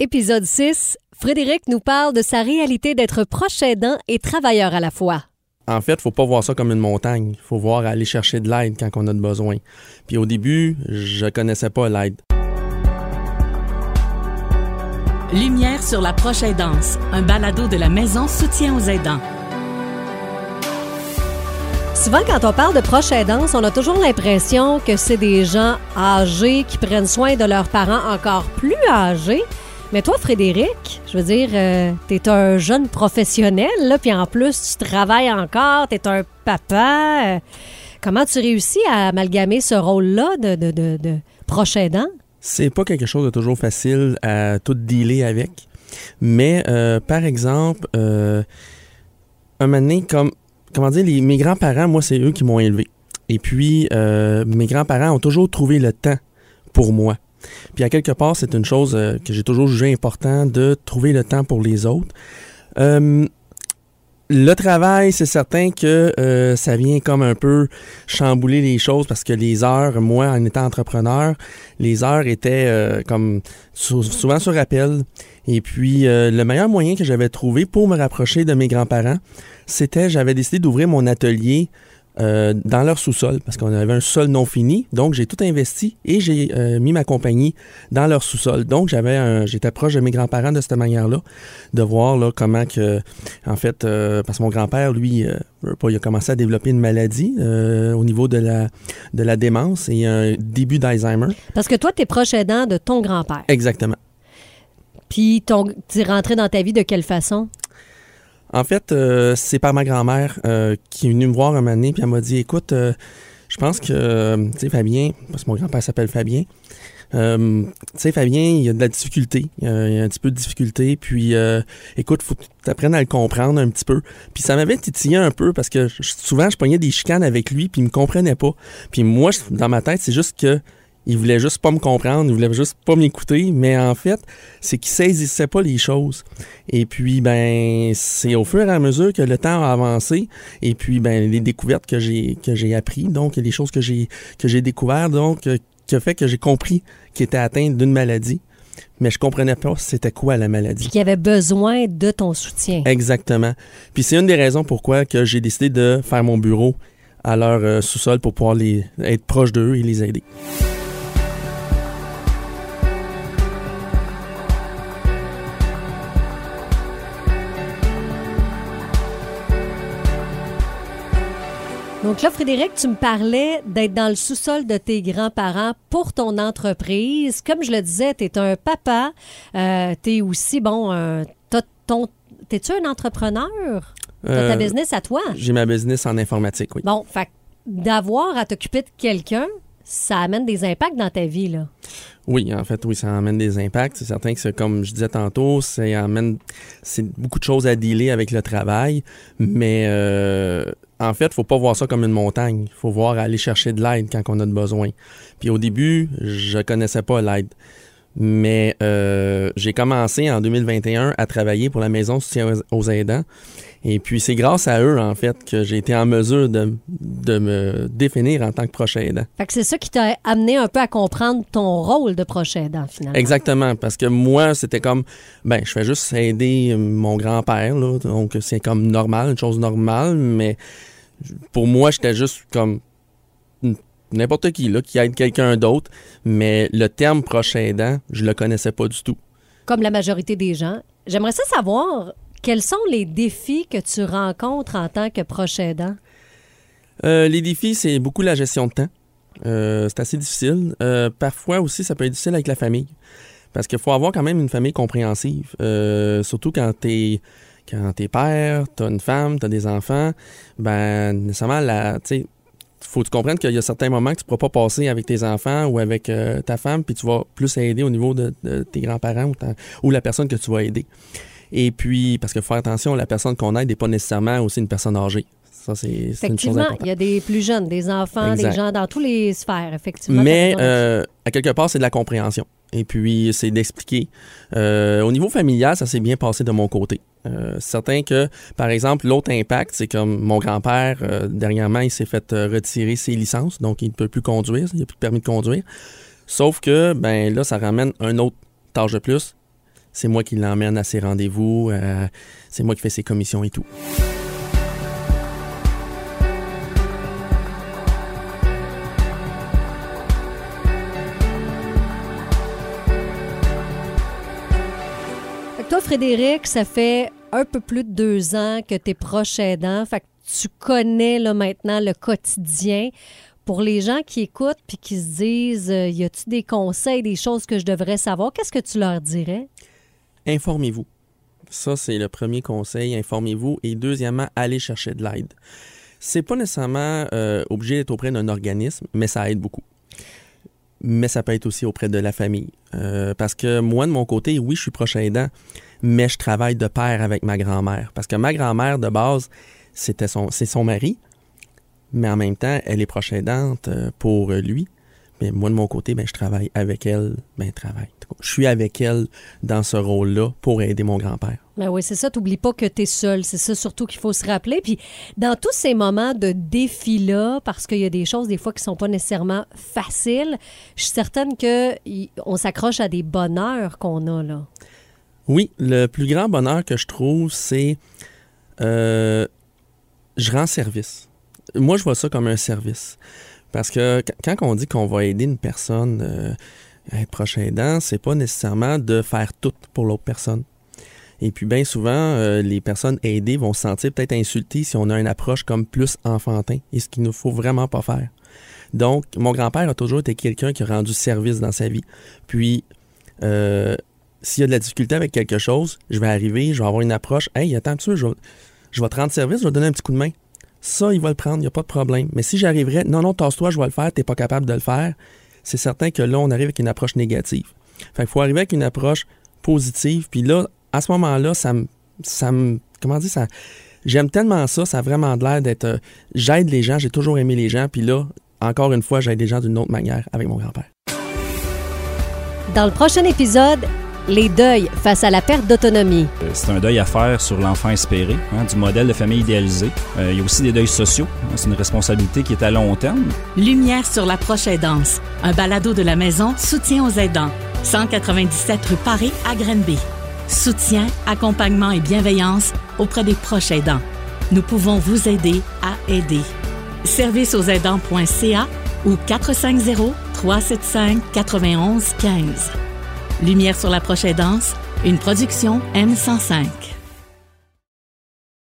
Épisode 6. Frédéric nous parle de sa réalité d'être proche aidant et travailleur à la fois. En fait, faut pas voir ça comme une montagne. Il faut voir aller chercher de l'aide quand on a de besoin. Puis au début, je connaissais pas l'aide. Lumière sur la proche aidance, un balado de la maison soutien aux aidants. Souvent, quand on parle de proche aidance, on a toujours l'impression que c'est des gens âgés qui prennent soin de leurs parents encore plus âgés. Mais toi, Frédéric, je veux dire, euh, t'es un jeune professionnel, là, puis en plus, tu travailles encore, t'es un papa. Euh, comment tu réussis à amalgamer ce rôle-là de, de, de, de proche aidant? C'est pas quelque chose de toujours facile à tout dealer avec. Mais, euh, par exemple, un moment donné, comme, comment dire, les, mes grands-parents, moi, c'est eux qui m'ont élevé. Et puis, mes grands-parents ont toujours trouvé le temps pour moi. Puis à quelque part, c'est une chose euh, que j'ai toujours jugé important de trouver le temps pour les autres. Euh, le travail, c'est certain que euh, ça vient comme un peu chambouler les choses parce que les heures, moi, en étant entrepreneur, les heures étaient comme sou- souvent sur appel. Et puis, le meilleur moyen que j'avais trouvé pour me rapprocher de mes grands-parents, c'était, j'avais décidé d'ouvrir mon atelier euh, dans leur sous-sol parce qu'on avait un sol non fini. Donc, j'ai tout investi et j'ai euh, mis ma compagnie dans leur sous-sol. Donc, j'avais j'étais proche de mes grands-parents de cette manière-là, de voir là, comment que, en fait, euh, parce que mon grand-père, lui, il a commencé à développer une maladie au niveau de la, de la démence et un début d'Alzheimer. Parce que toi, t'es proche aidant de ton grand-père. Exactement. Puis, ton- t'es rentré dans ta vie de quelle façon? En fait, euh, c'est par ma grand-mère euh, qui est venue me voir un moment donné, puis elle m'a dit Écoute, euh, je pense que, tu sais, Fabien, parce que mon grand-père s'appelle Fabien, tu sais, Fabien, il y a de la difficulté. Il y a un petit peu de difficulté, puis écoute, faut que tu apprennes à le comprendre un petit peu. Puis ça m'avait titillé un peu parce que souvent, je pognais des chicanes avec lui, puis il me comprenait pas. Puis moi, dans ma tête, c'est juste que. Il voulait juste pas me comprendre, il voulait juste pas m'écouter, mais en fait, c'est qu'il saisissait pas les choses. Et puis, ben, c'est au fur et à mesure que le temps a avancé, et puis, ben, les découvertes que j'ai que j'ai appris, donc les choses que j'ai que j'ai découvertes, donc, euh, qui a fait que j'ai compris qu'il était atteint d'une maladie, mais je comprenais pas c'était quoi la maladie. Puis, qui avait besoin de ton soutien. Exactement. Puis c'est une des raisons pourquoi que j'ai décidé de faire mon bureau à leur euh, sous-sol pour pouvoir les être proche d'eux et les aider. Donc là, Frédéric, tu me parlais d'être dans le sous-sol de tes grands-parents pour ton entreprise. Comme je le disais, tu es un papa. Euh, tu es aussi, bon, un- ton... T'es-tu un entrepreneur? T'as ta Euh, business à toi? J'ai ma business en informatique, oui. Bon, fait d'avoir à t'occuper de quelqu'un, ça amène des impacts dans ta vie, là. Oui, en fait, oui, ça amène des impacts. C'est certain que, c'est comme je disais tantôt, ça amène c'est beaucoup de choses à dealer avec le travail, mais euh, en fait, faut pas voir ça comme une montagne. Faut voir aller chercher de l'aide quand on a de besoin. Puis au début, je connaissais pas l'aide. Mais euh, j'ai commencé en 2021 à travailler pour la Maison soutien aux aidants. Et puis c'est grâce à eux, en fait, que j'ai été en mesure de, de me définir en tant que proche aidant. Fait que c'est ça qui t'a amené un peu à comprendre ton rôle de prochain aidant, finalement. Exactement, parce que moi, c'était comme, ben, je fais juste aider mon grand-père, là, donc c'est comme normal, une chose normale, mais pour moi, j'étais juste comme n'importe qui, là, qui aide quelqu'un d'autre, mais le terme proche aidant, je le connaissais pas du tout. Comme la majorité des gens. J'aimerais ça savoir quels sont les défis que tu rencontres en tant que proche aidant? Euh, les défis, c'est beaucoup la gestion de temps. Euh, c'est assez difficile. Euh, parfois aussi, ça peut être difficile avec la famille. Parce qu'il faut avoir quand même une famille compréhensive. Surtout quand t'es quand t'es père, t'as une femme, t'as des enfants, ben nécessairement la. sais, faut comprennes qu'il y a certains moments que tu pourras pas passer avec tes enfants ou avec ta femme, puis tu vas plus aider au niveau de, tes grands-parents ou la personne que tu vas aider. Et puis, parce que faut faire attention, la personne qu'on aide n'est pas nécessairement aussi une personne âgée. Ça, c'est Effectivement, il y a des plus jeunes, des enfants, Exact. des gens dans tous les sphères, effectivement. Mais euh, à quelque part, c'est de la compréhension. Et puis, c'est d'expliquer. Euh, au niveau familial, ça s'est bien passé de mon côté. Euh, certain que, par exemple, l'autre impact, c'est comme mon grand-père, euh, dernièrement, il s'est fait retirer ses licences, donc il ne peut plus conduire, il n'a plus de permis de conduire. Sauf que, ben là, ça ramène un autre tâche de plus, C'est moi qui l'emmène à ses rendez-vous. euh, c'est moi qui fais ses commissions et tout. Toi, Frédéric, ça fait un peu plus de deux ans que tu es proche aidant. Fait que tu connais là, maintenant le quotidien. Pour les gens qui écoutent puis qui se disent, euh, y a-tu des conseils, des choses que je devrais savoir, qu'est-ce que tu leur dirais? Informez-vous. Ça, c'est le premier conseil. Informez-vous. Et deuxièmement, allez chercher de l'aide. C'est pas nécessairement euh, obligé d'être auprès d'un organisme, mais ça aide beaucoup. Mais ça peut être aussi auprès de la famille. Euh, parce que moi, de mon côté, oui, je suis proche aidant, mais je travaille de pair avec ma grand-mère. Parce que ma grand-mère, de base, c'était son, c'est son mari, mais en même temps, elle est proche aidante euh, pour lui. Mais moi, de mon côté, ben, je travaille avec elle. Ben, travaille. Je suis avec elle dans ce rôle-là pour aider mon grand-père. Ben oui, c'est ça. T'oublies pas que tu es seul. C'est ça surtout qu'il faut se rappeler. Puis dans tous ces moments de défi-là, parce qu'il y a des choses des fois qui sont pas nécessairement faciles, je suis certaine que y- on s'accroche à des bonheurs qu'on a là. Oui, le plus grand bonheur que je trouve, c'est euh, je rends service. Moi, je vois ça comme un service. Parce que qu- quand on dit qu'on va aider une personne euh, à être proche aidant, c'est pas nécessairement de faire tout pour l'autre personne. Et puis bien souvent, euh, les personnes aidées vont se sentir peut-être insultées si on a une approche comme plus enfantin, et ce qu'il ne faut vraiment pas faire. Donc, mon grand-père a toujours été quelqu'un qui a rendu service dans sa vie. Puis, euh, s'il y a de la difficulté avec quelque chose, je vais arriver, je vais avoir une approche. Hey, attends un petit peu, je vais, je vais te rendre service, je vais te donner un petit coup de main. Ça, il va le prendre, il n'y a pas de problème. Mais si j'arriverais, non, non, tasse-toi, je vais le faire, tu n'es pas capable de le faire, c'est certain que là, on arrive avec une approche négative. Fait qu'il faut arriver avec une approche positive. Puis là, à ce moment-là, ça me. Ça me comment dire ça? J'aime tellement ça, ça a vraiment l'air d'être. euh, j'aide les gens, j'ai toujours aimé les gens. Puis là, encore une fois, j'aide les gens d'une autre manière avec mon grand-père. Dans le prochain épisode, les deuils face à la perte d'autonomie. Euh, C'est un deuil à faire sur l'enfant espéré, hein, du modèle de famille idéalisé. Euh, il y a aussi des deuils sociaux. hein, C'est une responsabilité qui est à long terme. Lumière sur la proche aidance, un balado de la maison Soutien aux aidants, 197 rue Paris à Grenby. Soutien, accompagnement et bienveillance auprès des proches aidants. Nous pouvons vous aider à aider. Service aux aidants.ca ou 450 375 91 15. Lumière sur la proche aidance, une production M105.